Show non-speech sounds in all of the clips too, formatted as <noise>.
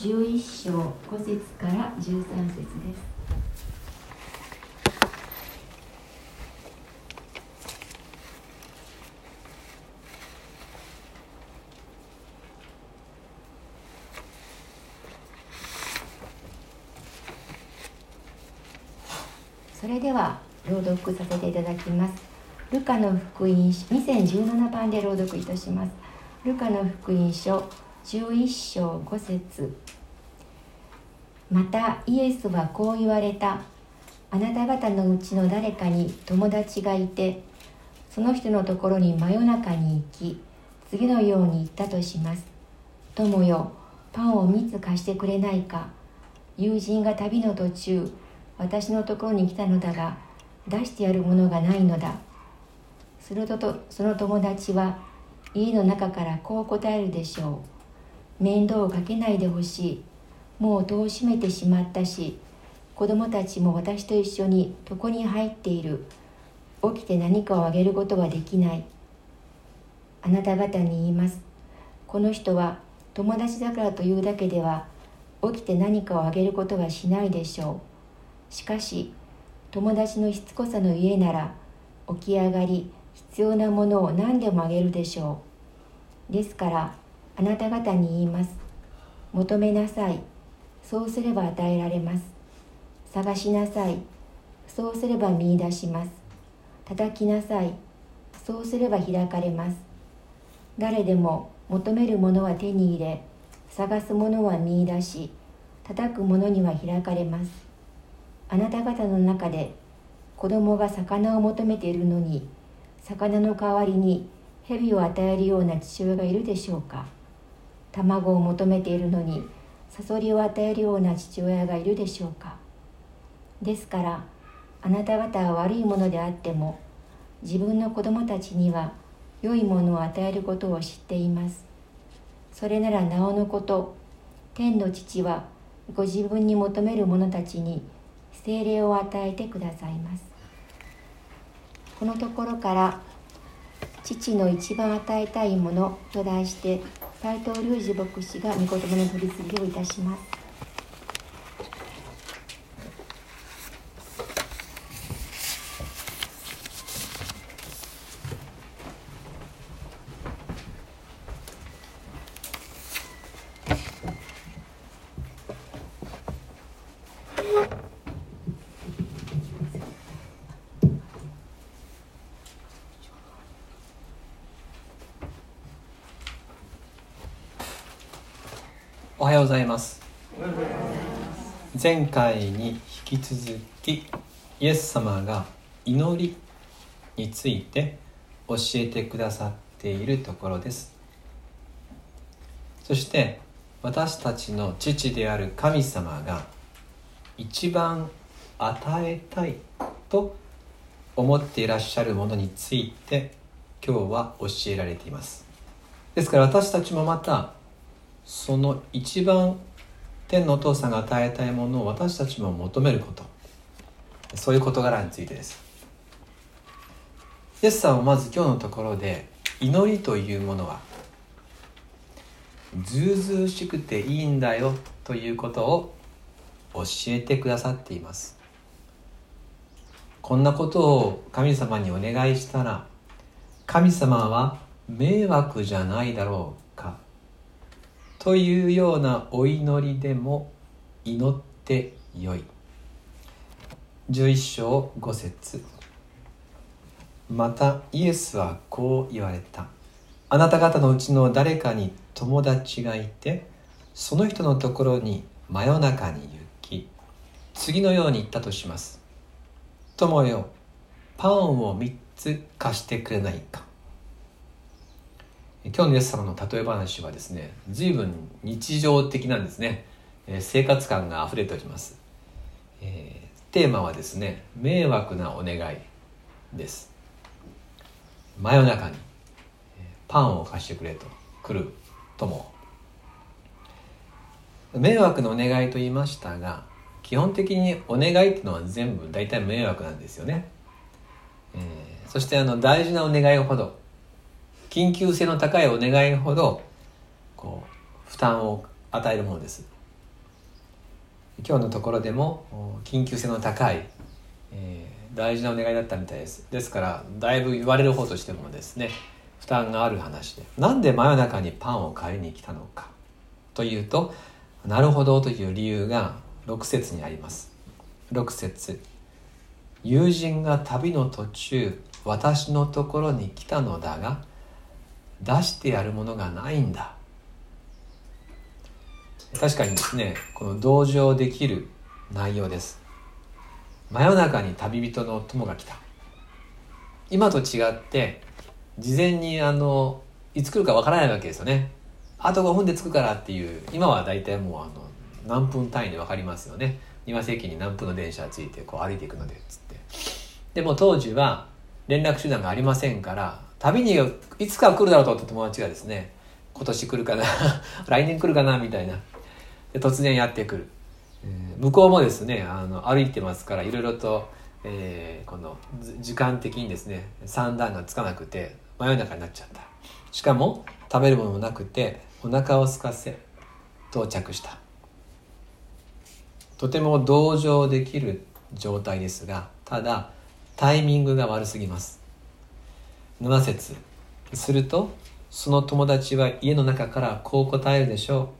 11章5節から13節です。それでは朗読させていただきます。ルカの福音書2017番で朗読いたします。ルカの福音書11章5節。またイエスはこう言われた。あなた方のうちの誰かに友達がいてその人のところに真夜中に行き次のように言ったとします。友よパンを3つ貸してくれないか。友人が旅の途中私のところに来たのだが出してやるものがないのだ。するとその友達は家の中からこう答えるでしょう。面倒をかけないでほしい。もう戸を閉めてしまったし子供たちも私と一緒に床に入っている。起きて何かをあげることはできない。あなた方に言います。この人は友達だからというだけでは起きて何かをあげることはしないでしょう。しかし友達のしつこさの家なら起き上がり必要なものを何でもあげるでしょう。ですからあなた方に言います。求めなさい。そうすれば与えられます。探しなさい。そうすれば見いだします。叩きなさい。そうすれば開かれます。誰でも求めるものは手に入れ探すものは見いだし叩くものには開かれます。あなた方の中で子供が魚を求めているのに魚の代わりに蛇を与えるような父親がいるでしょうか。卵を求めているのにサソリを与えるような父親がいるでしょうか。ですからあなた方は悪いものであっても自分の子供たちには良いものを与えることを知っています。それならなおのこと天の父はご自分に求める者たちに精霊を与えてくださいます。このところから「父の一番与えたいもの」と題して斎藤隆二牧師が御言葉の取り次ぎをいたします。ようございます。前回に引き続きイエス様が祈りについて教えてくださっているところです。そして私たちの父である神様が一番与えたいと思っていらっしゃるものについて今日は教えられています。ですから私たちもまたその一番天のお父さんが与えたいものを私たちも求めること。そういう事柄についてです。イエスさんはまず今日のところで祈りというものはずうずうしくていいんだよということを教えてくださっています。こんなことを神様にお願いしたら神様は迷惑じゃないだろう。というようなお祈りでも祈ってよい。11章5節。またイエスはこう言われた。あなた方のうちの誰かに友達がいてその人のところに真夜中に行き次のように言ったとします。友よパンを3つ貸してくれないか。今日のイエス様の例え話はですね随分日常的なんですね、えー、生活感があふれております、えー、テーマはですね迷惑なお願いです。真夜中にパンを貸してくれと来る友迷惑のお願いと言いましたが基本的にお願いっていうのは全部大体迷惑なんですよね、えー、そしてあの大事なお願いほど緊急性の高いお願いほどこう負担を与えるものです。今日のところでも緊急性の高い、えー、大事なお願いだったみたいです。ですからだいぶ言われる方としてもですね負担がある話でなんで真夜中にパンを買いに来たのかというとなるほどという理由が6節にあります。6節。友人が旅の途中私のところに来たのだが出してやるものがないんだ。確かにですねこの同情できる内容です。真夜中に旅人の友が来た。今と違って事前にあのいつ来るかわからないわけですよね。あと5分で着くからっていう今は大体もうあの何分単位で分かりますよね。庭世紀に何分の電車がついてこう歩いていくのでっつって。でも当時は連絡手段がありませんから旅にいつか来るだろうと思った友達がですね今年来るかな <laughs> 来年来るかなみたいな。で突然やってくる、えー、向こうもですねあの歩いてますからいろいろと、えー、この時間的にですね算段がつかなくて真夜中になっちゃった。しかも食べるものもなくてお腹を空かせ到着した。とても同情できる状態ですがただタイミングが悪すぎます。7節。するとその友達は家の中からこう答えるでしょ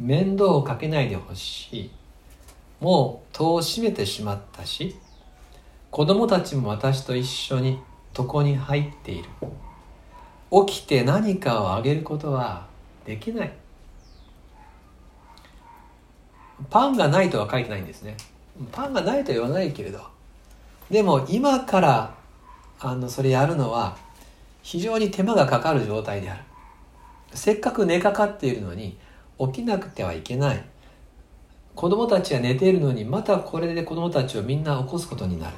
う。面倒をかけないでほしい。もう戸を閉めてしまったし子供たちも私と一緒に床に入っている。起きて何かをあげることはできない。パンがないとは書いてないんですね。パンがないとは言わないけれど。でも今からあのそれやるのは非常に手間がかかる状態である。せっかく寝かかっているのに起きなくてはいけない。子供たちは寝ているのにまたこれで子供たちをみんな起こすことになる。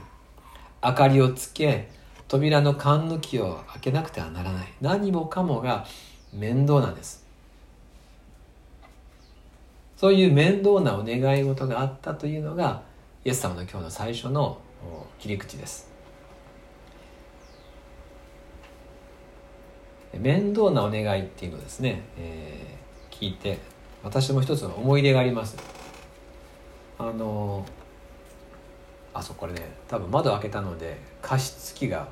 明かりをつけ扉の缶抜きを開けなくてはならない。何もかもが面倒なんです。そういう面倒なお願い事があったというのがイエス様の今日の最初の切り口です。面倒なお願いっていうのをですね、えー、聞いて私も一つの思い出があります。あのあそうこれね多分窓開けたので加湿器が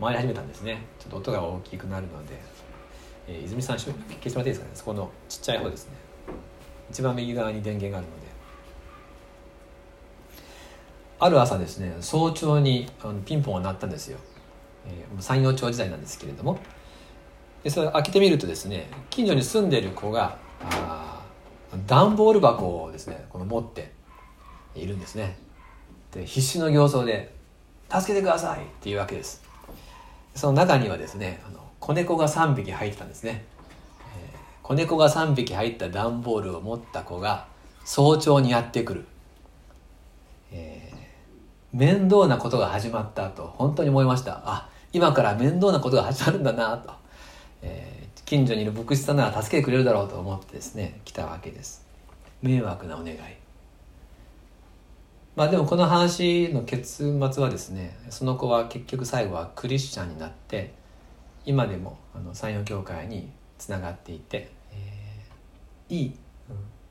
回り始めたんですね。ちょっと音が大きくなるので、えー、泉さん消してもらっていいですかね。そこのちっちゃい方ですね。一番右側に電源があるので。ある朝ですね早朝にあのピンポンが鳴ったんですよ、えー、山陽町時代なんですけれどもでそれ開けてみるとですね近所に住んでいる子が段ボール箱をですねこの持っているんですね。で必死の形相で「助けてください」っていうわけです。その中にはですねあの子猫が3匹入ってたんですね、えー、子猫が3匹入った段ボールを持った子が早朝にやってくる、えー、面倒なことが始まったと本当に思いました。あ今から面倒なことが始まるんだなと、えー、近所にいる牧師さんなら助けてくれるだろうと思ってですね来たわけです。迷惑なお願い。まあでもこの話の結末はですねその子は結局最後はクリスチャンになって今でもあの山陽教会につながっていて、えー、いい、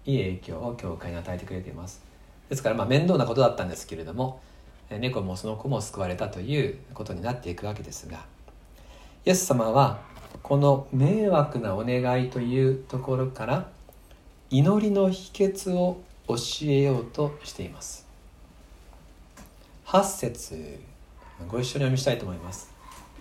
うん、いい影響を教会に与えてくれています。ですからまあ面倒なことだったんですけれども猫もその子も救われたということになっていくわけですがイエス様はこの迷惑なお願いというところから祈りの秘訣を教えようとしています。8節ご一緒にお読みしたいと思います。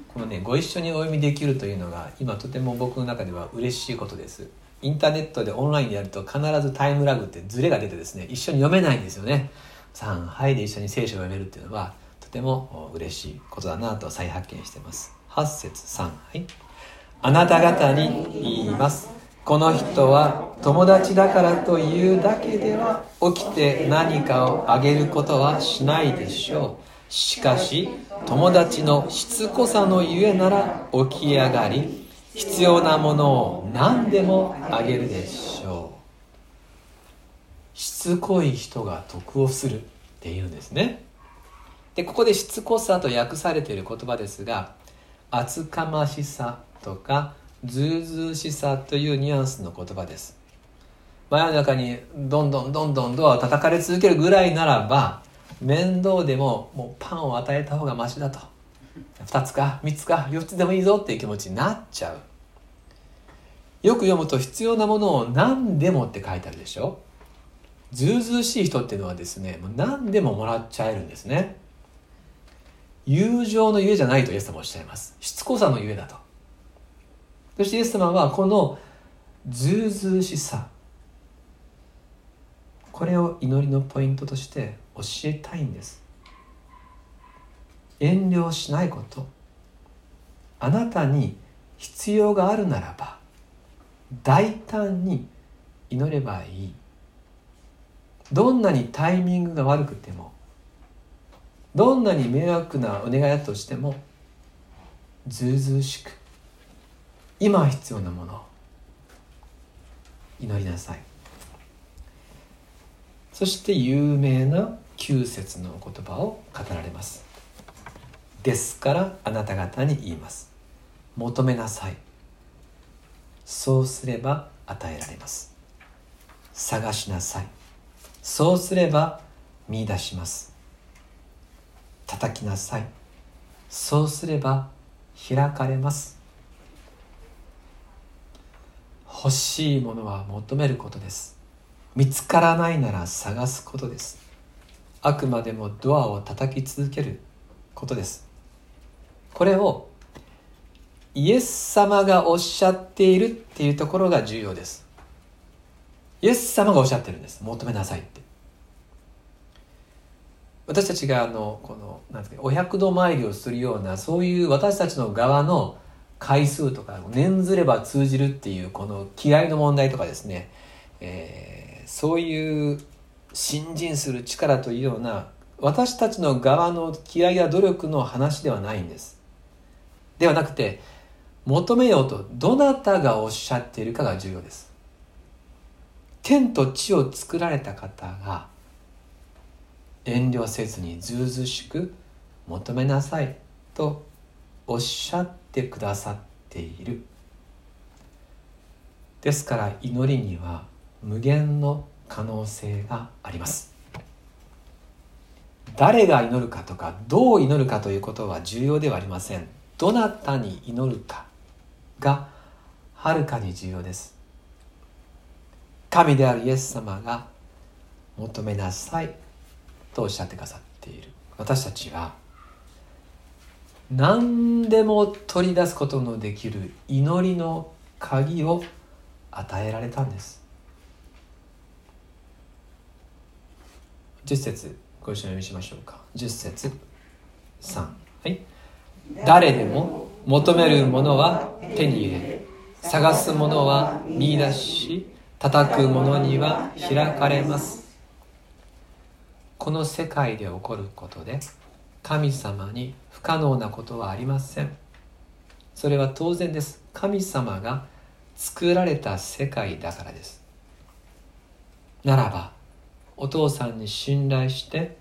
このねご一緒にお読みできるというのが今とても僕の中では嬉しいことです。インターネットでオンラインでやると必ずタイムラグってズレが出てですね一緒に読めないんですよね。3はいで一緒に聖書を読めるっていうのはとても嬉しいことだなと再発見してます。8節3はい。あなた方に言います。この人は友達だからというだけでは起きて何かをあげることはしないでしょう。しかし友達のしつこさのゆえなら起き上がり必要なものを何でもあげるでしょう。しつこい人が得をするっていうんですね。でここでしつこさと訳されている言葉ですが厚かましさとかずうずうしさというニュアンスの言葉です。真夜中にどんどんどんどんドアを叩かれ続けるぐらいならば面倒でももうパンを与えた方がマシだと。2つか3つか4つでもいいぞっていう気持ちになっちゃう。よく読むと必要なものを何でもって書いてあるでしょ。ずうずうしい人っていうのはですねもう何でももらっちゃえるんですね。友情のゆえじゃないとイエス様おっしゃいます。しつこさのゆえだと。そしてイエス様はこのずうずうしさこれを祈りのポイントとして教えたいんです。遠慮しないこと。あなたに必要があるならば大胆に祈ればいい。どんなにタイミングが悪くてもどんなに迷惑なお願いだとしてもずうずうしく今必要なものを祈りなさい。そして有名な9節の言葉を語られます。ですからあなた方に言います。求めなさい。そうすれば与えられます。探しなさい。そうすれば見出します。叩きなさい。そうすれば開かれます。欲しいものは求めることです。見つからないなら探すことです。あくまでもドアを叩き続けることです。これをイエス様がおっしゃっているっていうところが重要です。イエス様がおっしゃってるんです。求めなさいって。私たちがあのこのなんですかお百度参りをするようなそういう私たちの側の回数とか念ずれば通じるっていうこの気合の問題とかですね、えー、そういう信心する力というような私たちの側の気合や努力の話ではないんです。ではなくて求めようとどなたがおっしゃっているかが重要です。天と地を作られた方が遠慮せずにずうずしく求めなさいとおっしゃっってくださっている。ですから祈りには無限の可能性があります。誰が祈るかとかどう祈るかということは重要ではありません。どなたに祈るかがはるかに重要です。神であるイエス様が求めなさいとおっしゃってくださっている。私たちは何でも取り出すことのできる祈りの鍵を与えられたんです。10節ご一緒に読みしましょうか。10節3はい。誰でも求めるものは手に入れ探すものは見出し叩くものには開かれます。この世界で起こることで神様に不可能なことはありません。それは当然です。神様が作られた世界だからです。ならばお父さんに信頼して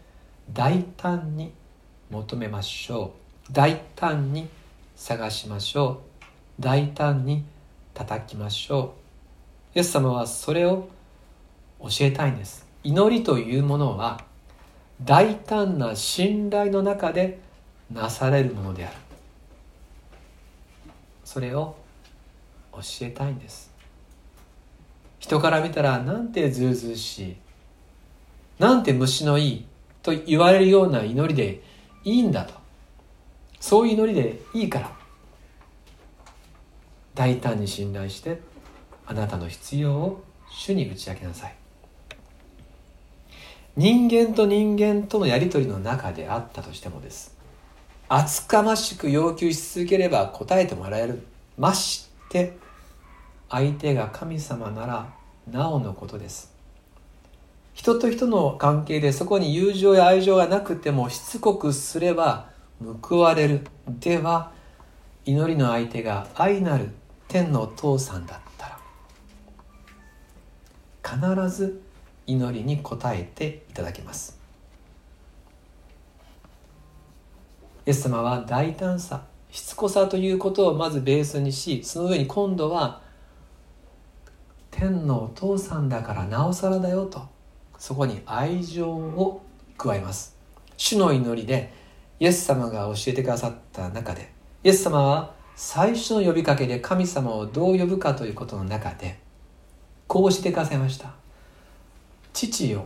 大胆に求めましょう。大胆に探しましょう。大胆に叩きましょう。イエス様はそれを教えたいんです。祈りというものは大胆な信頼の中でなされるものである。それを教えたいんです。人から見たらなんてずうずうしいなんて虫のいいと言われるような祈りでいいんだと。そういう祈りでいいから。大胆に信頼してあなたの必要を主に打ち明けなさい。人間と人間とのやり取りの中であったとしてもです。厚かましく要求し続ければ答えてもらえる。まして相手が神様ならなおのことです。人と人の関係でそこに友情や愛情がなくてもしつこくすれば報われる。では祈りの相手が愛なる天のお父さんだったら。必ず祈りに応えていただけます。イエス様は大胆さしつこさということをまずベースにしその上に今度は天のお父さんだからなおさらだよとそこに愛情を加えます。主の祈りでイエス様が教えてくださった中でイエス様は最初の呼びかけで神様をどう呼ぶかということの中でこうしてくださいました。父よ。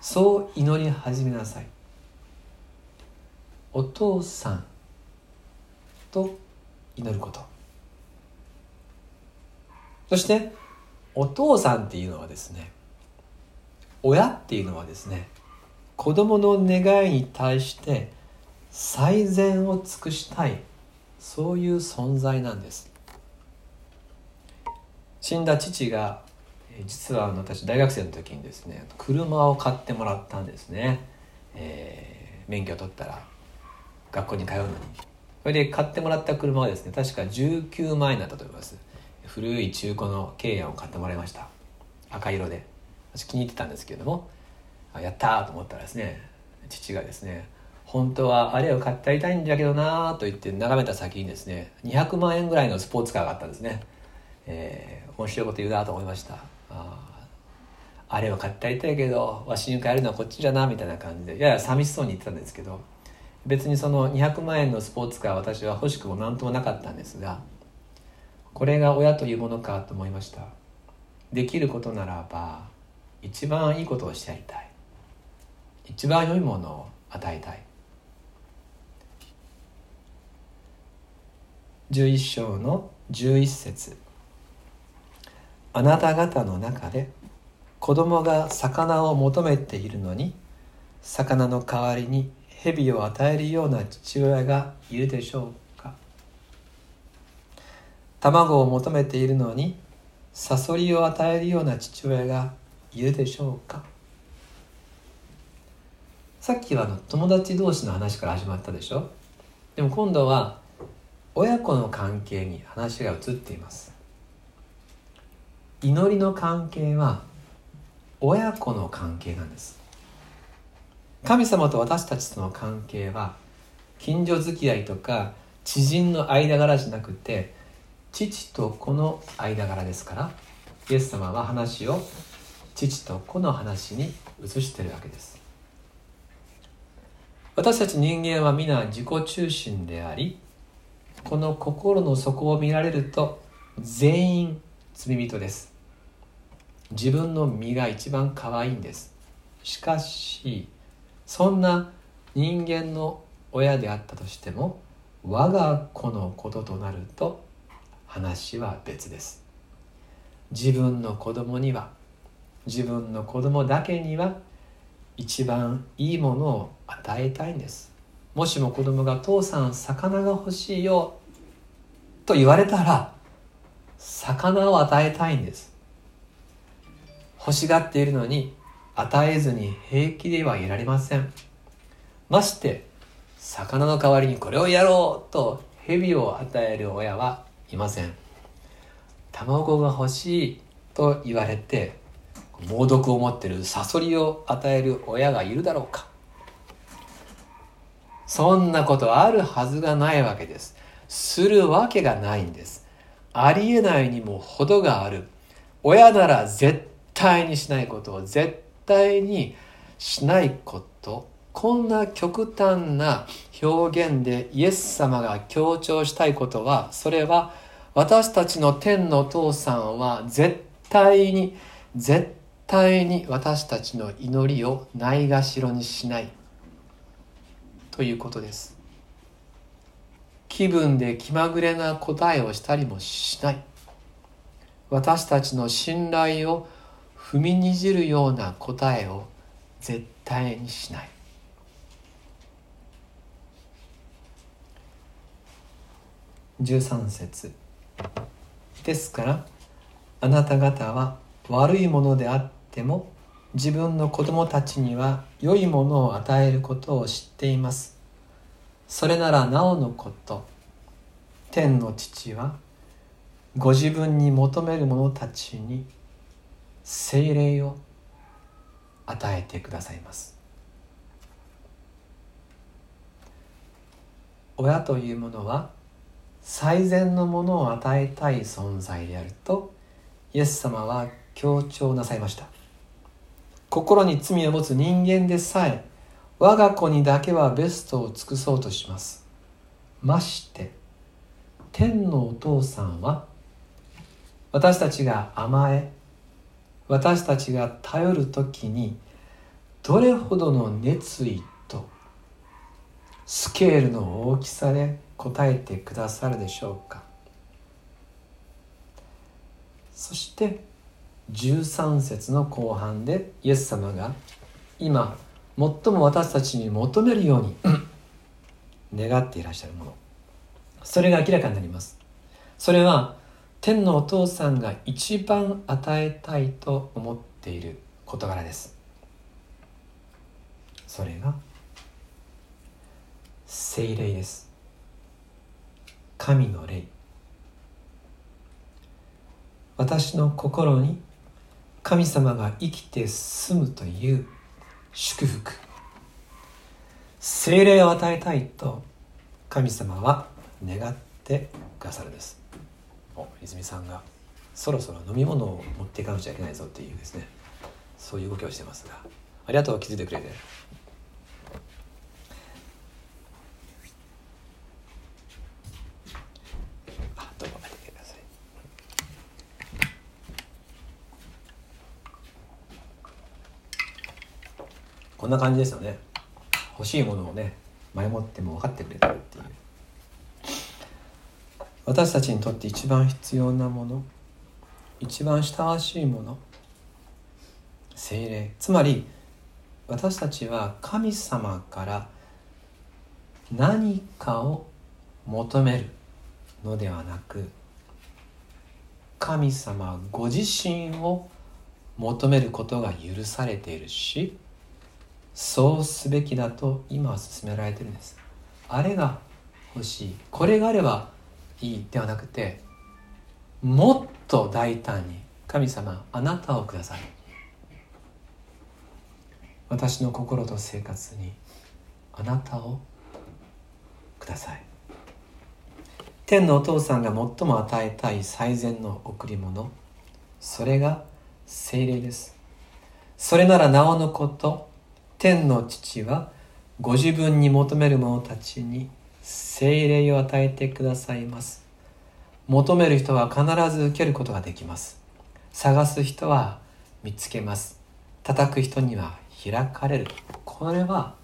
そう祈り始めなさい。お父さんと祈ること。そしてお父さんっていうのはですね親っていうのはですね子供の願いに対して最善を尽くしたいそういう存在なんです。死んだ父が実は私大学生の時にですね車を買ってもらったんですね、えー、免許取ったら学校に通うのに。それで買ってもらった車はですね確か19万円だったと思います。古い中古の軽ヤンを買ってもらいました。赤色で。私気に入ってたんですけれどもやったと思ったらですね父がですね本当はあれを買ってやりたいんだけどなと言って眺めた先にですね200万円ぐらいのスポーツカーがあったんですね、えー、面白いこと言うなと思いました。ああれを買ってやりたいけどわしに買えるのはこっちじゃなみたいな感じで。やや寂しそうに言ってたんですけど別にその200万円のスポーツカー私は欲しくも何ともなかったんですがこれが親というものかと思いました。できることならば一番いいことをしてやりたい。一番良いものを与えたい。11章の11節。あなた方の中で子供が魚を求めているのに魚の代わりに蛇を与えるような父親がいるでしょうか。卵を求めているのにサソリを与えるような父親がいるでしょうか。さっきはの友達同士の話から始まったでしょ。でも今度は親子の関係に話が移っています。祈りの関係は親子の関係なんです。神様と私たちとの関係は近所付き合いとか知人の間柄じゃなくて父と子の間柄ですからイエス様は話を父と子の話に移してるわけです。私たち人間は皆自己中心でありこの心の底を見られると全員罪人です。自分の身が一番可愛いんです。しかしそんな人間の親であったとしても我が子のこととなると話は別です。自分の子供には自分の子供だけには一番いいものを与えたいんです。もしも子供が「父さん魚が欲しいよ」と言われたら魚を与えたいんです。欲しがっているのに与えずに平気ではいられません。まして魚の代わりにこれをやろうと蛇を与える親はいません。卵が欲しいと言われて猛毒を持ってるサソリを与える親がいるだろうか。そんなことあるはずがないわけです。するわけがないんです。ありえないにも程がある。親なら絶対にしないことを絶対にしないこと。こんな極端な表現でイエス様が強調したいことはそれは私たちの天のお父さんは絶対に絶対に私たちの祈りをないがしろにしない。ということです。気分で気まぐれな答えをしたりもしない。私たちの信頼を踏みにじるような答えを絶対にしない。13節。ですからあなた方は悪いものであっても自分の子供たちには良いものを与えることを知っています。それならなおのこと。天の父はご自分に求める者たちに精霊を与えてくださいます。親というものは最善のものを与えたい存在であるとイエス様は強調なさいました。心に罪を持つ人間でさえ我が子にだけはベストを尽くそうとします。まして天のお父さんは私たちが甘え私たちが頼る時にどれほどの熱意とスケールの大きさで答えてくださるでしょうか。そして13節の後半でイエス様が今最も私たちに求めるように <coughs> 願っていらっしゃるもの。それが明らかになります。それは天のお父さんが一番与えたいと思っている事柄です。それが精霊です。神の霊。私の心に神様が生きて住むという祝福。精霊を与えたいと神様は願ってくださるんです。泉さんがそろそろ飲み物を持っていかなくちゃいけないぞっていうですね。そういう動きをしてますが。ありがとう気づいてくれて。あどうもてくださいこんな感じですよね。欲しいものをね前もっても分かってくれてるっていう。私たちにとって一番必要なもの一番親しいもの精霊。つまり私たちは神様から何かを求めるのではなく神様ご自身を求めることが許されているしそうすべきだと今は勧められてるんです。あれが欲しい。これがあればいいではなくてもっと大胆に神様あなたをください。私の心と生活にあなたをください。天のお父さんが最も与えたい最善の贈り物それが精霊です。それならなおのこと天の父はご自分に求める者たちに精霊を与えてくださいます。求める人は必ず受けることができます。探す人は見つけます。叩く人には開かれる。これは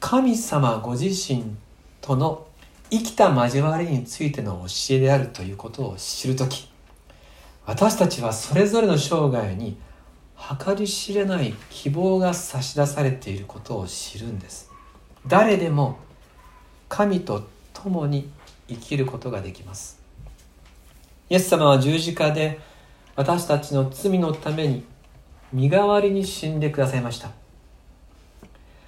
神様ご自身との生きた交わりについての教えであるということを知るとき私たちはそれぞれの生涯に計り知れない希望が差し出されていることを知るんです。誰でも神と共に生きることができます。イエス様は十字架で私たちの罪のために身代わりに死んでくださいました。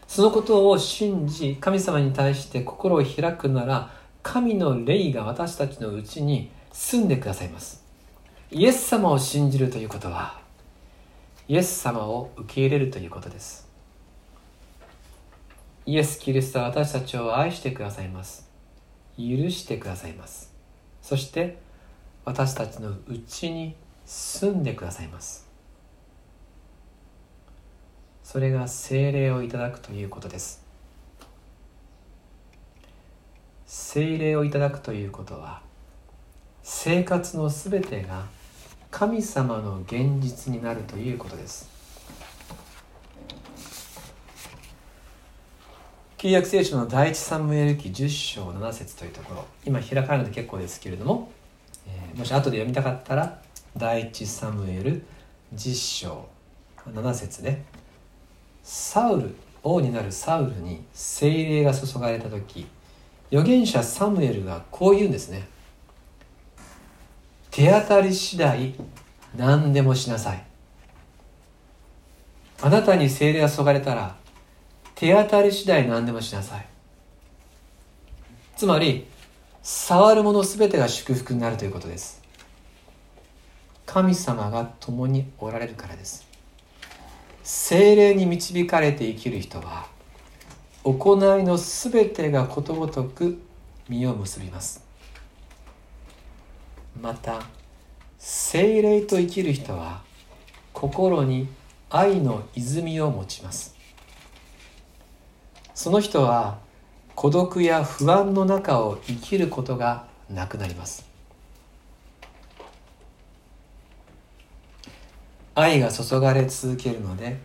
そのことを信じ神様に対して心を開くなら神の霊が私たちのうちに住んでくださいます。イエス様を信じるということはイエス様を受け入れるということです。イエス・キリストは私たちを愛してくださいます。許してくださいます。そして私たちのうちに住んでくださいます。それが精霊をいただくということです。精霊をいただくということは生活のすべてが神様の現実になるということです。旧約聖書の第一サムエル記10章7節というところ。今開かれて結構ですけれども、えー、もし後で読みたかったら第一サムエル10章7節でサウル王になるサウルに精霊が注がれた時預言者サムエルがこう言うんですね。手当たり次第何でもしなさい。あなたに精霊が注がれたら手当たり次第何でもしなさい。つまり触るもの全てが祝福になるということです。神様が共におられるからです。精霊に導かれて生きる人は行いの全てがことごとく実を結びます。また精霊と生きる人は心に愛の泉を持ちます。その人は孤独や不安の中を生きることがなくなります。愛が注がれ続けるので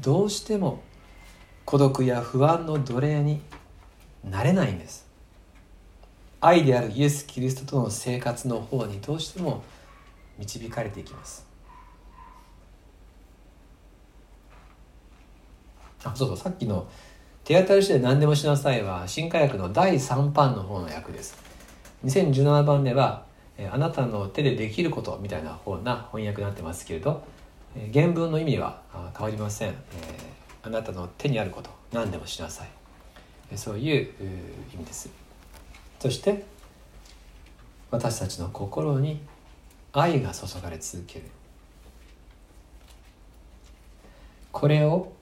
どうしても孤独や不安の奴隷になれないんです。愛であるイエス・キリストとの生活の方にどうしても導かれていきます。あそうそうさっきの「手当たり次第何でもしなさい」は新科学の第3版の方の役です。2017番では「あなたの手でできること」みたいな方な翻訳になってますけれど原文の意味は変わりません、え、あなたの手にあること何でもしなさい。そういう意味です。そして私たちの心に愛が注がれ続ける。これを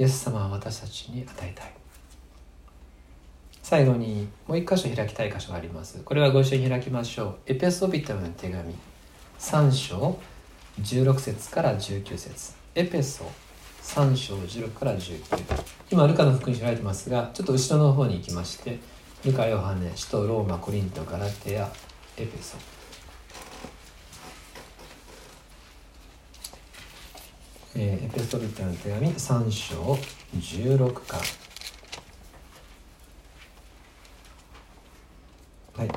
イエス様は私たちに与えたい。最後にもう一箇所開きたい箇所があります。これはご一緒に開きましょう。エペソビタムの手紙。3章16節から19節。エペソ3章16から19今ルカの福音書られてますがちょっと後ろの方に行きましてルカ・ヨハネ、首都ローマ、コリント、ガラテア、エペソ。えー、エペソビタの手紙3章16か。はい。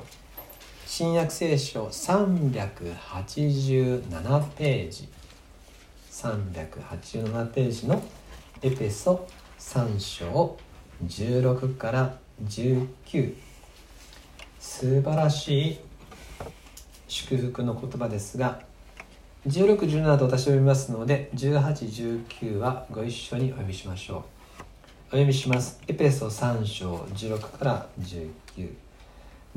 新約聖書387ページ。387ページのエペソ3章16から19素晴らしい祝福の言葉ですが1617と私読みますので1819はご一緒にお読みしましょう。お読みします。エペソ3章16から19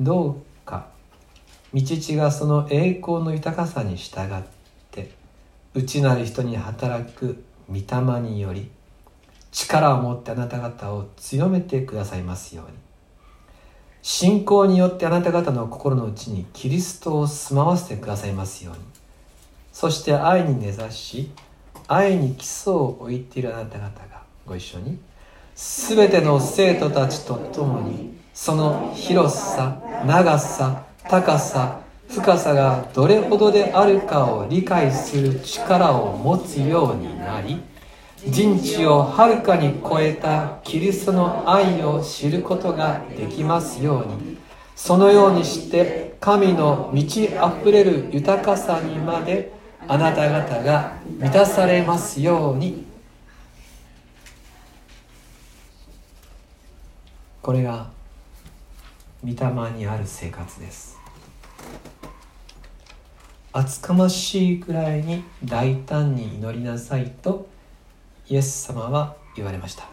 どうか。道地がその栄光の豊かさに従って内なる人に働く御霊により力を持ってあなた方を強めてくださいますように。信仰によってあなた方の心の内にキリストを住まわせてくださいますように。そして愛に根ざし愛に基礎を置いているあなた方がご一緒に全ての生徒たちと共にその広さ長さ高さ深さがどれほどであるかを理解する力を持つようになり人知をはるかに超えたキリストの愛を知ることができますようにそのようにして神の満ち溢れる豊かさにまであなた方が満たされますように。これが御霊にある生活です。厚かましいくらいに大胆に祈りなさいとイエス様は言われました。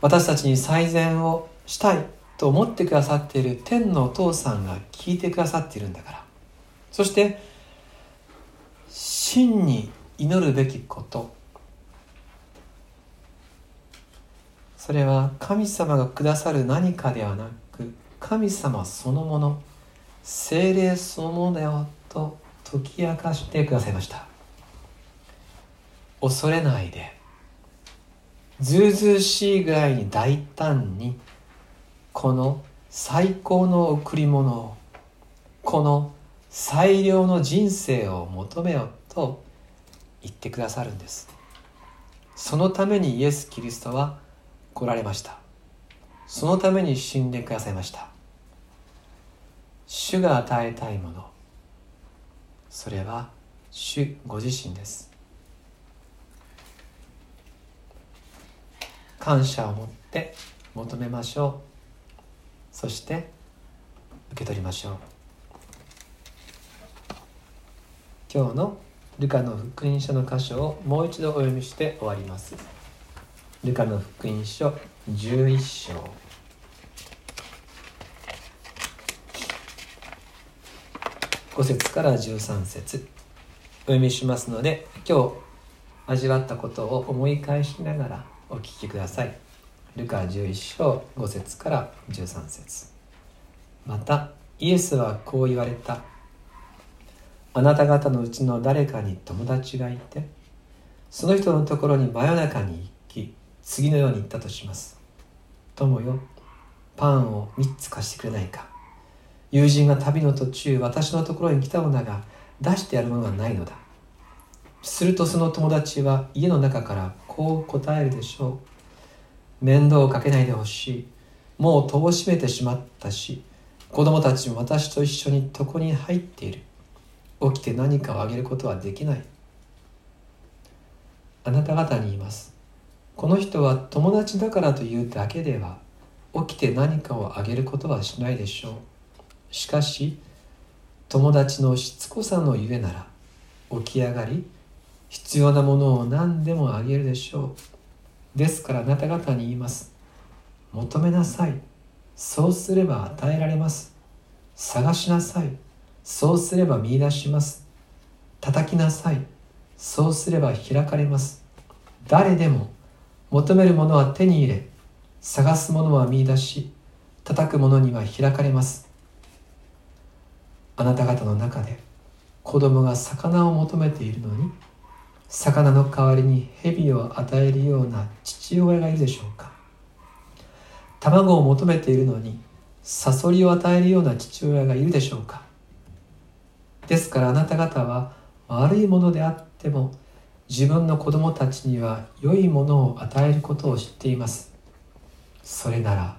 私たちに最善をしたいと思ってくださっている天のお父さんが聞いてくださっているんだから。そして真に祈るべきこと。それは神様がくださる何かではなく神様そのもの精霊そのものだよと解き明かしてくださいました。恐れないでずうずうしいぐらいに大胆にこの最高の贈り物をこの最良の人生を求めよと言ってくださるんです。そのためにイエス・キリストは来られました。そのために死んでくださいました。主が与えたいもの。それは主ご自身です。感謝を持って求めましょう。そして受け取りましょう。今日のルカの福音書の箇所をもう一度お読みして終わります。ルカの福音書11章。5節から13節。お読みしますので今日味わったことを思い返しながらお聞きください。ルカ11章5節から13節。またイエスはこう言われた。あなた方のうちの誰かに友達がいてその人のところに真夜中に行き次のように言ったとします。友よパンを3つ貸してくれないか。友人が旅の途中私のところに来たのだが出してやるものがないのだ。するとその友達は家の中からこう答えるでしょう。面倒をかけないでほしい。もう戸を閉めてしまったし子供たちも私と一緒に床に入っている。起きて何かをあげることはできない。あなた方に言います。この人は友達だからというだけでは起きて何かをあげることはしないでしょう。しかし友達のしつこさのゆえなら起き上がり必要なものを何でもあげるでしょう。ですからあなた方に言います。求めなさい。そうすれば与えられます。探しなさい。そうすれば見出します。叩きなさい。そうすれば開かれます。誰でも求めるものは手に入れ。探すものは見出し。叩くものには開かれます。あなた方の中で子供が魚を求めているのに魚の代わりに蛇を与えるような父親がいるでしょうか。卵を求めているのにサソリを与えるような父親がいるでしょうか。ですからあなた方は悪いものであっても自分の子供たちには良いものを与えることを知っています。それなら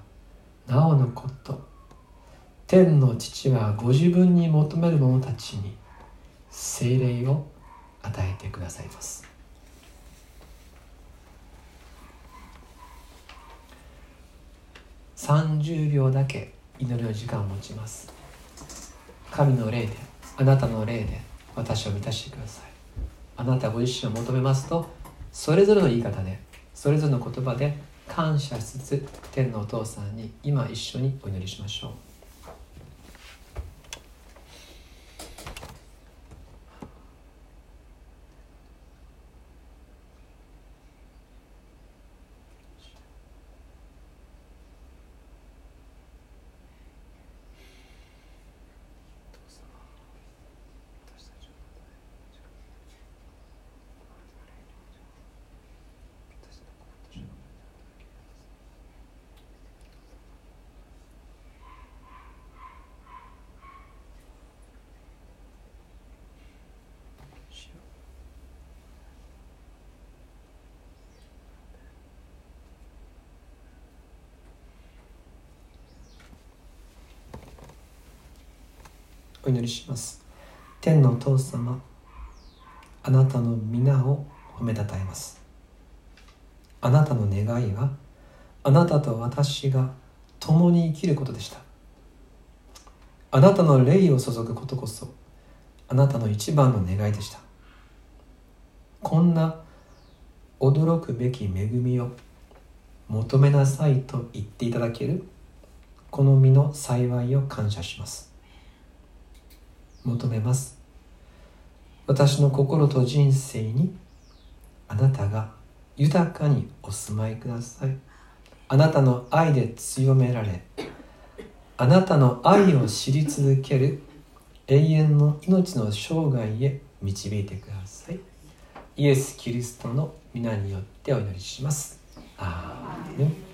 なおのこと天の父はご自分に求める者たちに精霊を与えてくださいます。30秒だけ祈りの時間を持ちます。神の霊であなたの霊で私を満たしてください。あなたご自身を求めますとそれぞれの言い方でそれぞれの言葉で感謝しつつ天のお父さんに今一緒にお祈りしましょう。お祈りします。天のお父様あなたの皆を褒めたたえます。あなたの願いはあなたと私が共に生きることでした。あなたの霊を注ぐことこそあなたの一番の願いでした。こんな驚くべき恵みを求めなさいと言っていただけるこの身の幸いを感謝します。求めます。私の心と人生にあなたが豊かにお住まいください。あなたの愛で強められあなたの愛を知り続ける永遠の命の生涯へ導いてください。イエス・キリストの皆によってお祈りします。アーメン。